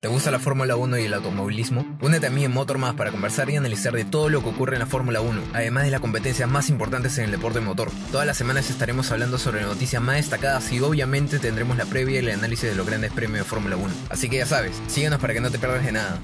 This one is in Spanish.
¿Te gusta la Fórmula 1 y el automovilismo? Únete a mí en Motor para conversar y analizar de todo lo que ocurre en la Fórmula 1, además de las competencias más importantes en el deporte motor. Todas las semanas estaremos hablando sobre noticias más destacadas y obviamente tendremos la previa y el análisis de los grandes premios de Fórmula 1. Así que ya sabes, síguenos para que no te pierdas de nada.